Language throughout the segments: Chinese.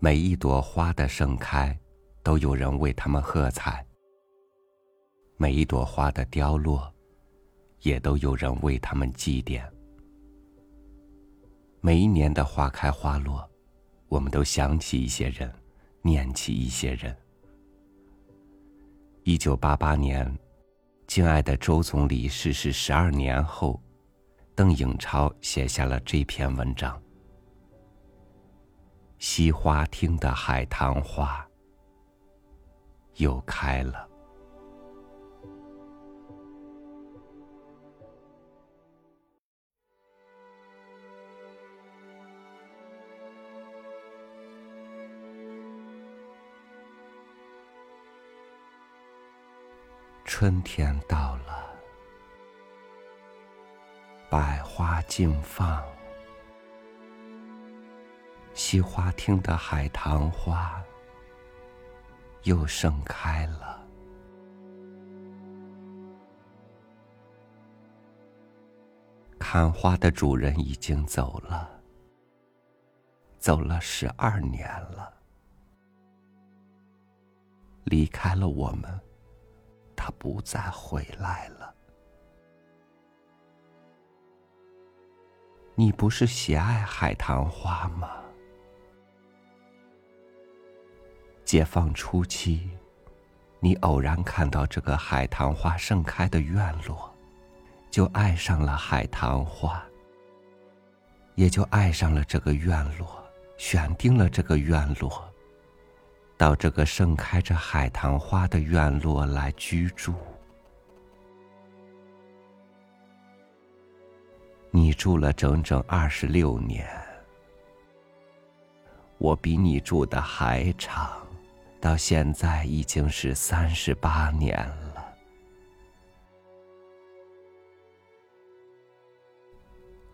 每一朵花的盛开，都有人为他们喝彩；每一朵花的凋落，也都有人为他们祭奠。每一年的花开花落，我们都想起一些人，念起一些人。一九八八年，敬爱的周总理逝世十二年后，邓颖超写下了这篇文章。西花厅的海棠花又开了。春天到了，百花竞放。西花厅的海棠花又盛开了。看花的主人已经走了，走了十二年了，离开了我们，他不再回来了。你不是喜爱海棠花吗？解放初期，你偶然看到这个海棠花盛开的院落，就爱上了海棠花，也就爱上了这个院落，选定了这个院落，到这个盛开着海棠花的院落来居住。你住了整整二十六年，我比你住的还长。到现在已经是三十八年了。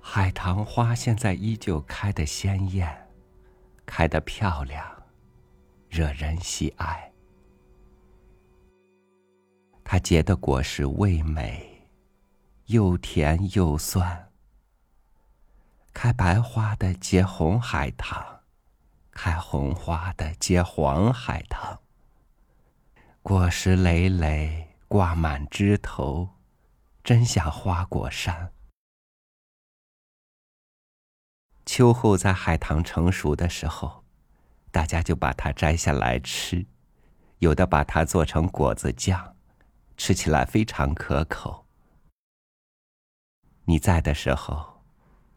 海棠花现在依旧开得鲜艳，开得漂亮，惹人喜爱。它结的果实味美，又甜又酸。开白花的结红海棠。开红花的结黄海棠，果实累累挂满枝头，真像花果山。秋后在海棠成熟的时候，大家就把它摘下来吃，有的把它做成果子酱，吃起来非常可口。你在的时候，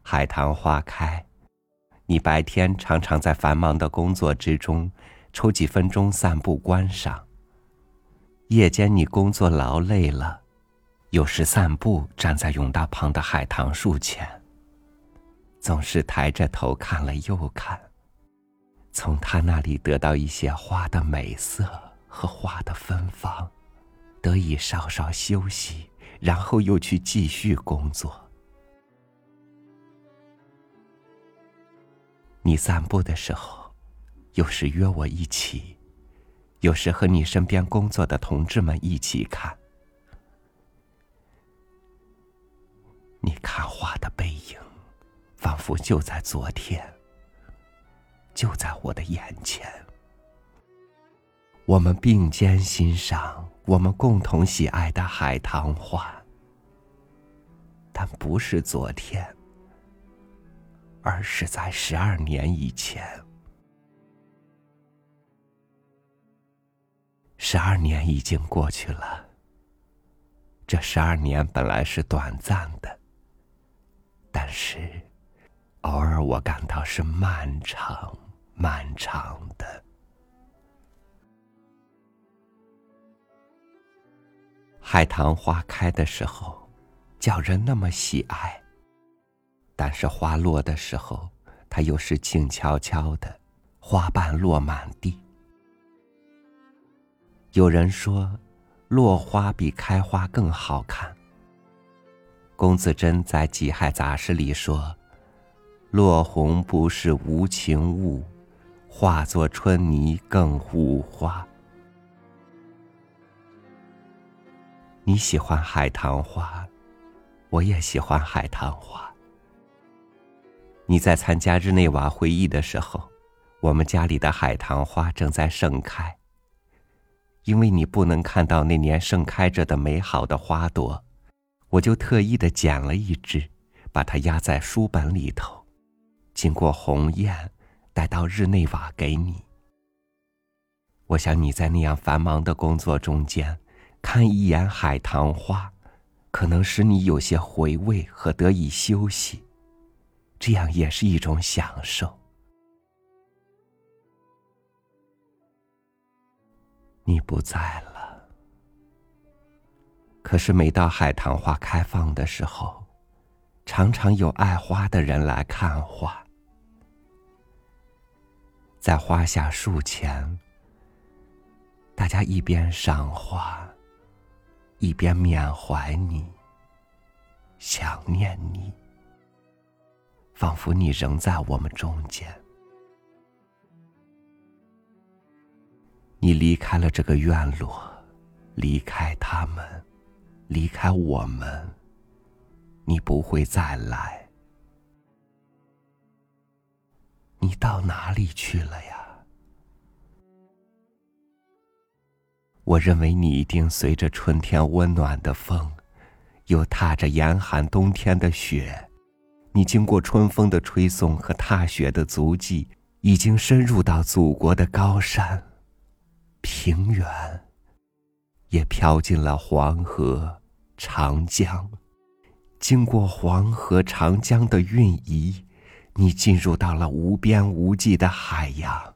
海棠花开。你白天常常在繁忙的工作之中，抽几分钟散步观赏。夜间你工作劳累了，有时散步站在永大旁的海棠树前，总是抬着头看了又看，从他那里得到一些花的美色和花的芬芳，得以稍稍休息，然后又去继续工作。你散步的时候，有时约我一起，有时和你身边工作的同志们一起看。你看花的背影，仿佛就在昨天，就在我的眼前。我们并肩欣赏我们共同喜爱的海棠花，但不是昨天。而是在十二年以前，十二年已经过去了。这十二年本来是短暂的，但是偶尔我感到是漫长、漫长的。海棠花开的时候，叫人那么喜爱。但是花落的时候，它又是静悄悄的，花瓣落满地。有人说，落花比开花更好看。龚自珍在《己亥杂诗》里说：“落红不是无情物，化作春泥更护花。”你喜欢海棠花，我也喜欢海棠花。你在参加日内瓦会议的时候，我们家里的海棠花正在盛开。因为你不能看到那年盛开着的美好的花朵，我就特意的捡了一只，把它压在书本里头，经过鸿雁，带到日内瓦给你。我想你在那样繁忙的工作中间，看一眼海棠花，可能使你有些回味和得以休息，这样也是一种享受。你不在了，可是每到海棠花开放的时候，常常有爱花的人来看花，在花下树前，大家一边赏花，一边缅怀你，想念你，仿佛你仍在我们中间。你离开了这个院落，离开他们，离开我们，你不会再来。你到哪里去了呀？我认为你一定随着春天温暖的风，又踏着严寒冬天的雪，你经过春风的吹送和踏雪的足迹，已经深入到祖国的高山。平原，也飘进了黄河、长江。经过黄河、长江的运移，你进入到了无边无际的海洋。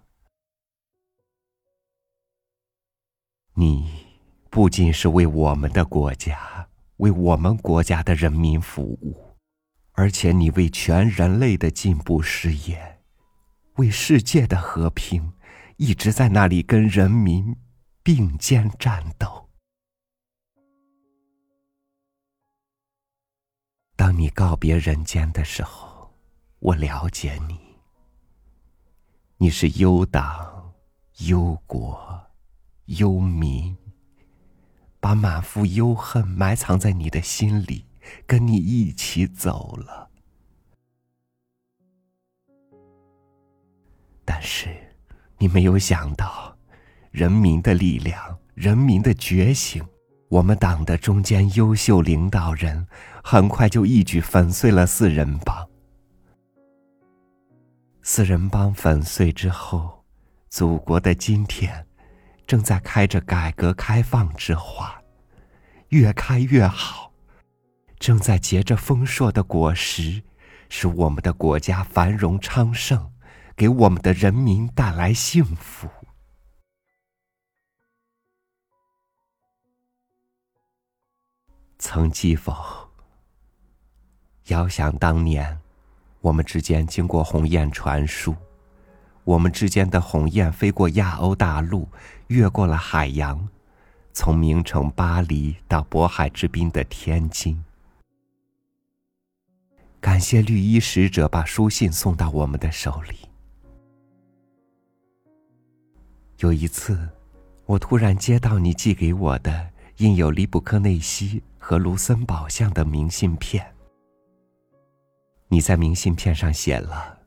你不仅是为我们的国家、为我们国家的人民服务，而且你为全人类的进步事业、为世界的和平。一直在那里跟人民并肩战斗。当你告别人间的时候，我了解你。你是忧党、忧国、忧民，把满腹忧恨埋藏在你的心里，跟你一起走了。但是。你没有想到，人民的力量，人民的觉醒，我们党的中间优秀领导人，很快就一举粉碎了四人帮。四人帮粉碎之后，祖国的今天，正在开着改革开放之花，越开越好，正在结着丰硕的果实，使我们的国家繁荣昌盛。给我们的人民带来幸福。曾记否？遥想当年，我们之间经过鸿雁传书，我们之间的鸿雁飞过亚欧大陆，越过了海洋，从名城巴黎到渤海之滨的天津。感谢绿衣使者把书信送到我们的手里。有一次，我突然接到你寄给我的印有利布科内西和卢森堡像的明信片。你在明信片上写了，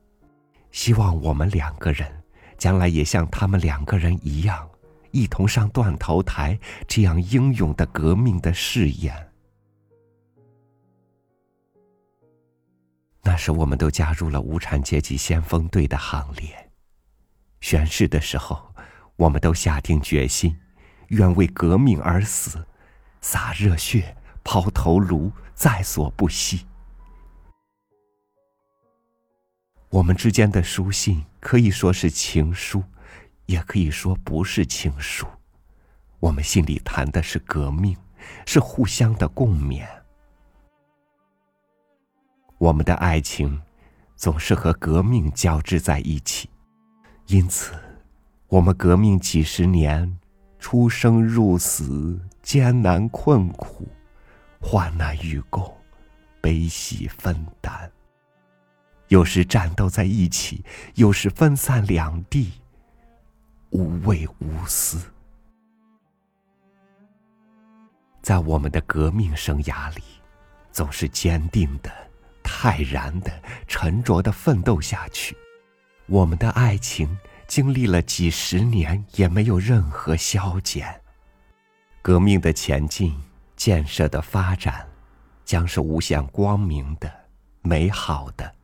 希望我们两个人将来也像他们两个人一样，一同上断头台，这样英勇的革命的誓言。那时，我们都加入了无产阶级先锋队的行列，宣誓的时候。我们都下定决心，愿为革命而死，洒热血，抛头颅，在所不惜。我们之间的书信可以说是情书，也可以说不是情书。我们心里谈的是革命，是互相的共勉。我们的爱情总是和革命交织在一起，因此。我们革命几十年，出生入死，艰难困苦，患难与共，悲喜分担。有时战斗在一起，有时分散两地，无畏无私。在我们的革命生涯里，总是坚定的、泰然的、沉着的奋斗下去。我们的爱情经历了几十年，也没有任何消减。革命的前进，建设的发展，将是无限光明的、美好的。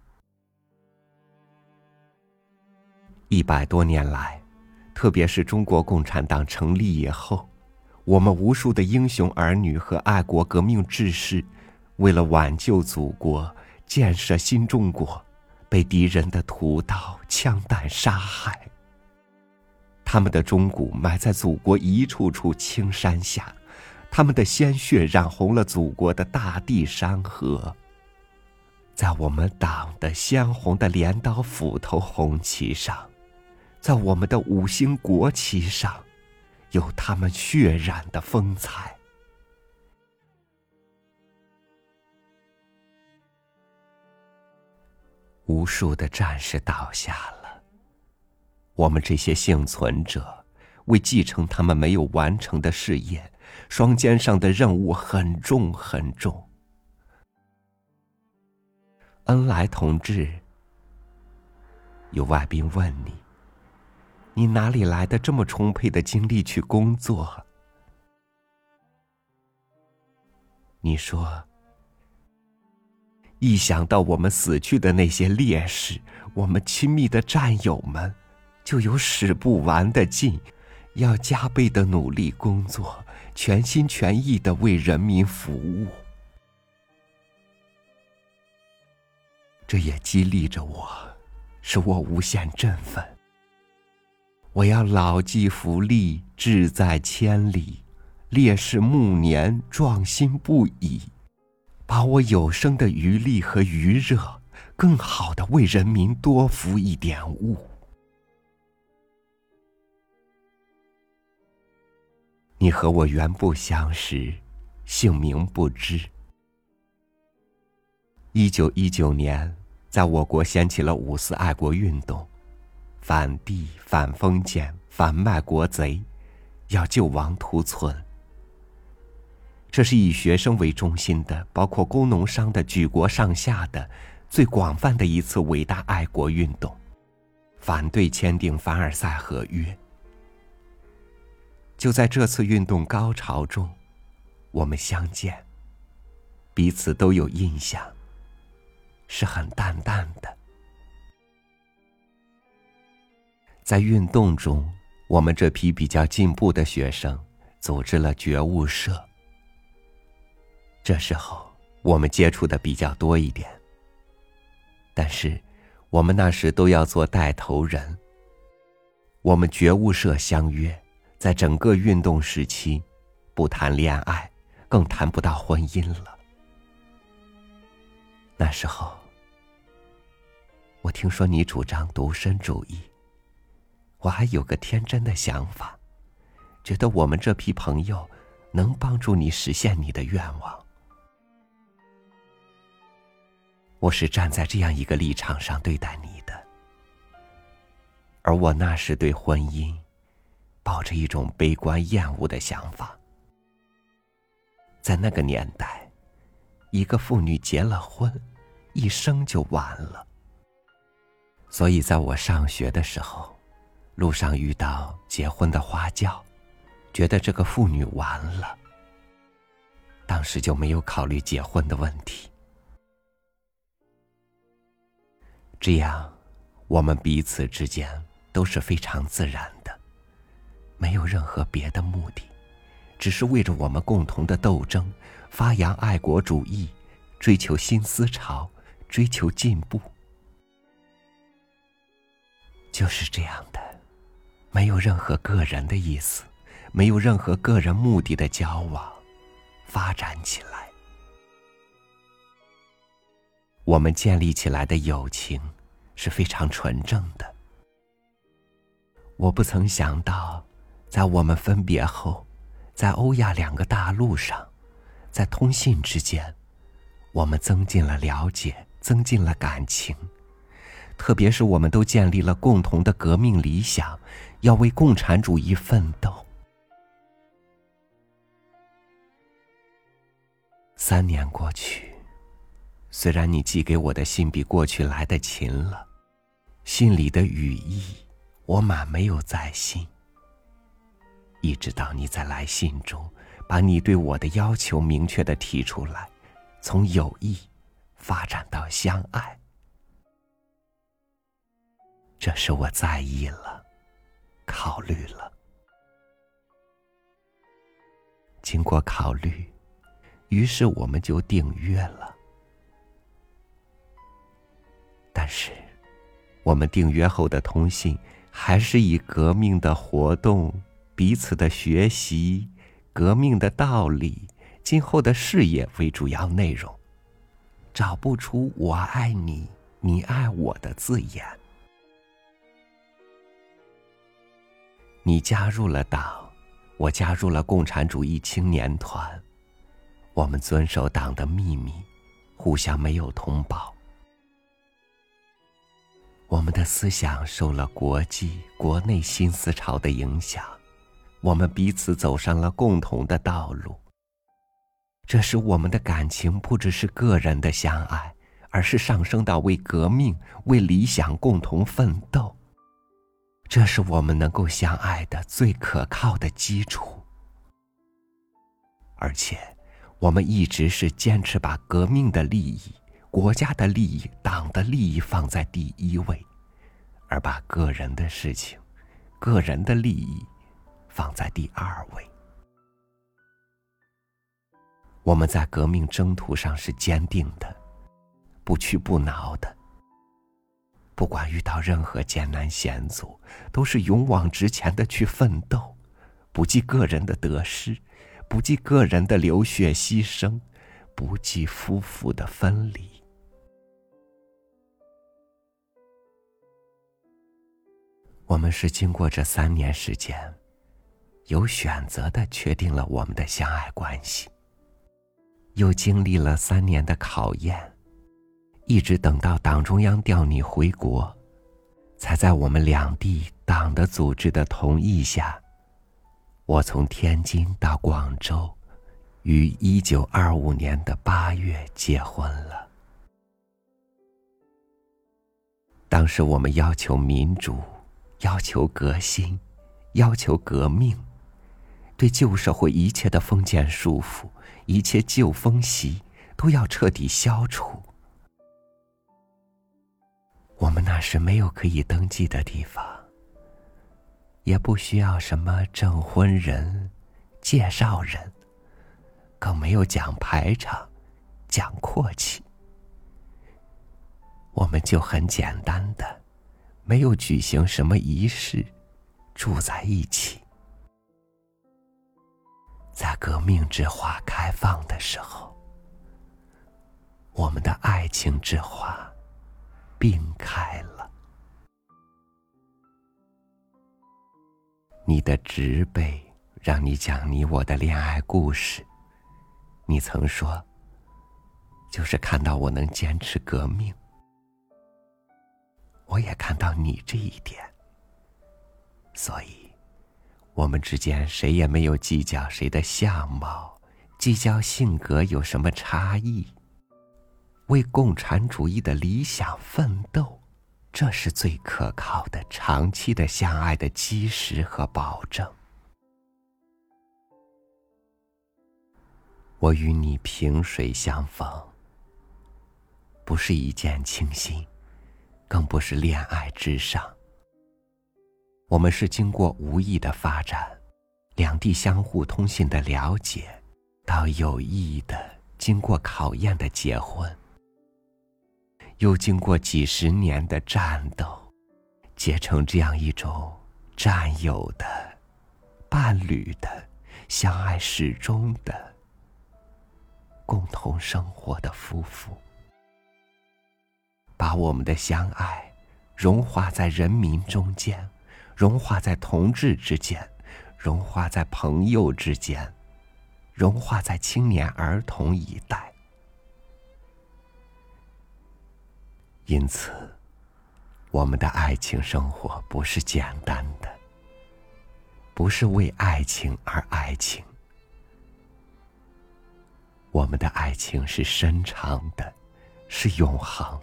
一百多年来，特别是中国共产党成立以后，我们无数的英雄儿女和爱国革命志士，为了挽救祖国、建设新中国。被敌人的屠刀、枪弹杀害。他们的忠骨埋在祖国一处处青山下，他们的鲜血染红了祖国的大地山河。在我们党的鲜红的镰刀斧头红旗上，在我们的五星国旗上，有他们血染的风采。无数的战士倒下了。我们这些幸存者，为继承他们没有完成的事业，双肩上的任务很重很重。恩来同志，有外宾问你：你哪里来的这么充沛的精力去工作？你说。一想到我们死去的那些烈士，我们亲密的战友们，就有使不完的劲，要加倍的努力工作，全心全意的为人民服务。这也激励着我，使我无限振奋。我要牢记福利，志在千里，烈士暮年，壮心不已。把我有生的余力和余热，更好的为人民多服一点务。你和我原不相识，姓名不知。一九一九年，在我国掀起了五四爱国运动，反帝、反封建、反卖国贼，要救亡图存。这是以学生为中心的，包括工农商的举国上下的最广泛的一次伟大爱国运动，反对签订凡尔赛合约。就在这次运动高潮中，我们相见，彼此都有印象，是很淡淡的。在运动中，我们这批比较进步的学生组织了觉悟社。这时候，我们接触的比较多一点。但是，我们那时都要做带头人。我们觉悟社相约，在整个运动时期，不谈恋爱，更谈不到婚姻了。那时候，我听说你主张独身主义，我还有个天真的想法，觉得我们这批朋友能帮助你实现你的愿望。我是站在这样一个立场上对待你的，而我那时对婚姻抱着一种悲观厌恶的想法。在那个年代，一个妇女结了婚，一生就完了。所以，在我上学的时候，路上遇到结婚的花轿，觉得这个妇女完了。当时就没有考虑结婚的问题。这样，我们彼此之间都是非常自然的，没有任何别的目的，只是为着我们共同的斗争，发扬爱国主义，追求新思潮，追求进步，就是这样的，没有任何个人的意思，没有任何个人目的的交往，发展起来。我们建立起来的友情是非常纯正的。我不曾想到，在我们分别后，在欧亚两个大陆上，在通信之间，我们增进了了解，增进了感情。特别是我们都建立了共同的革命理想，要为共产主义奋斗。三年过去。虽然你寄给我的信比过去来的勤了，信里的语意，我满没有在心。一直到你在来信中，把你对我的要求明确的提出来，从友谊发展到相爱，这是我在意了，考虑了。经过考虑，于是我们就订约了。但是，我们订约后的通信，还是以革命的活动。彼此的学习、革命的道理、今后的事业为主要内容，找不出“我爱你，你爱我”的字眼。你加入了党，我加入了共产主义青年团，我们遵守党的秘密，互相没有通报。我们的思想受了国际、国内新思潮的影响。我们彼此走上了共同的道路。这使我们的感情不只是个人的相爱，而是上升到为革命、为理想共同奋斗。这是我们能够相爱的最可靠的基础。而且，我们一直是坚持把革命的利益、国家的利益、党的利益放在第一位，而把个人的事情、个人的利益。放在第二位。我们在革命征途上是坚定的，不屈不挠的。不管遇到任何艰难险阻，都是勇往直前的去奋斗，不计个人的得失，不计个人的流血牺牲，不计夫妇的分离。我们是经过这三年时间。有选择的确定了我们的相爱关系，又经历了三年的考验，一直等到党中央调你回国，才在我们两地党的组织的同意下，我从天津到广州，于一九二五年的八月结婚了。当时我们要求民主，要求革新，要求革命。对旧社会一切的封建束缚，一切旧风习，都要彻底消除。我们那时没有可以登记的地方，也不需要什么证婚人、介绍人，更没有讲排场、讲阔气。我们就很简单的，没有举行什么仪式，住在一起。在革命之花开放的时候，我们的爱情之花并开了。你的植被让你讲你我的恋爱故事，你曾说，就是看到我能坚持革命，我也看到你这一点，所以。我们之间谁也没有计较谁的相貌，计较性格有什么差异。为共产主义的理想奋斗，这是最可靠的长期的相爱的基石和保证。我与你萍水相逢，不是一见倾心，更不是恋爱至上。我们是经过无意的发展，两地相互通信的了解，到有意的经过考验的结婚，又经过几十年的战斗，结成这样一种战友的、伴侣的、相爱始终的、共同生活的夫妇，把我们的相爱融化在人民中间。融化在同志之间，融化在朋友之间，融化在青年儿童一代。因此，我们的爱情生活不是简单的，不是为爱情而爱情。我们的爱情是深长的，是永恒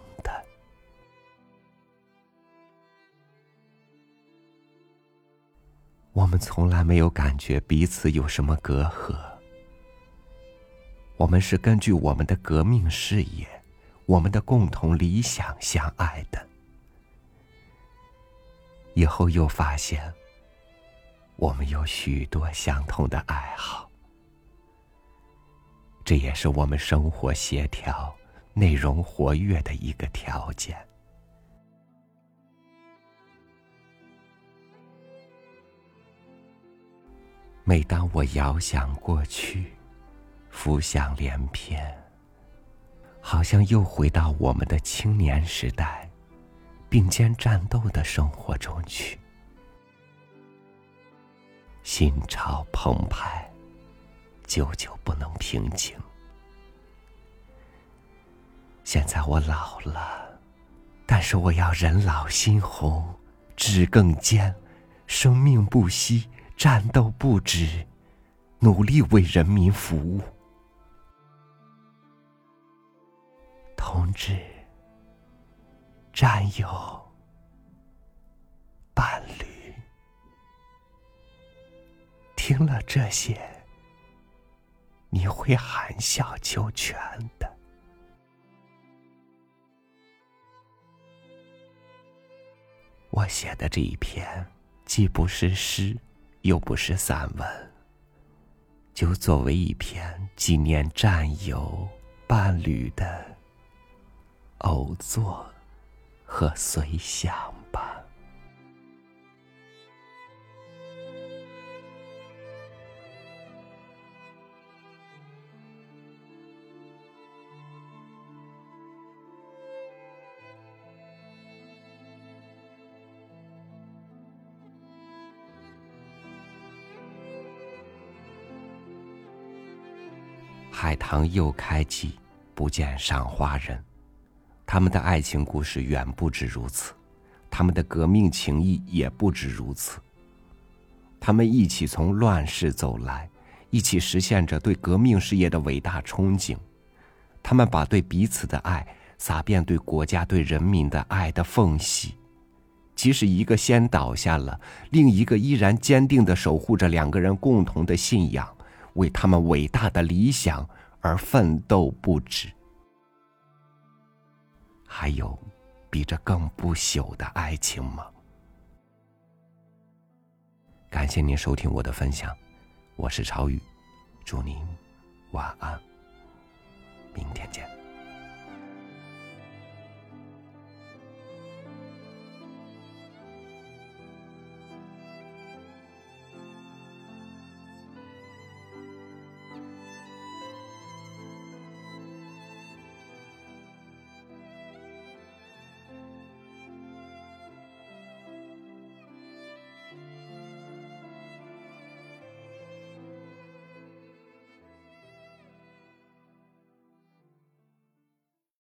我们从来没有感觉彼此有什么隔阂。我们是根据我们的革命事业、我们的共同理想相爱的。以后又发现，我们有许多相同的爱好，这也是我们生活协调、内容活跃的一个条件。每当我遥想过去，浮想联翩，好像又回到我们的青年时代，并肩战斗的生活中去，心潮澎湃，久久不能平静。现在我老了，但是我要人老心红，志更坚，生命不息。战斗不止，努力为人民服务。同志、战友、伴侣，听了这些，你会含笑九泉的。我写的这一篇，既不是诗。又不是散文，就作为一篇纪念战友、伴侣的偶作和随想海棠又开季，不见赏花人。他们的爱情故事远不止如此，他们的革命情谊也不止如此。他们一起从乱世走来，一起实现着对革命事业的伟大憧憬。他们把对彼此的爱洒遍对国家、对人民的爱的缝隙。即使一个先倒下了，另一个依然坚定的守护着两个人共同的信仰。为他们伟大的理想而奋斗不止，还有比这更不朽的爱情吗？感谢您收听我的分享，我是朝宇，祝您晚安，明天见。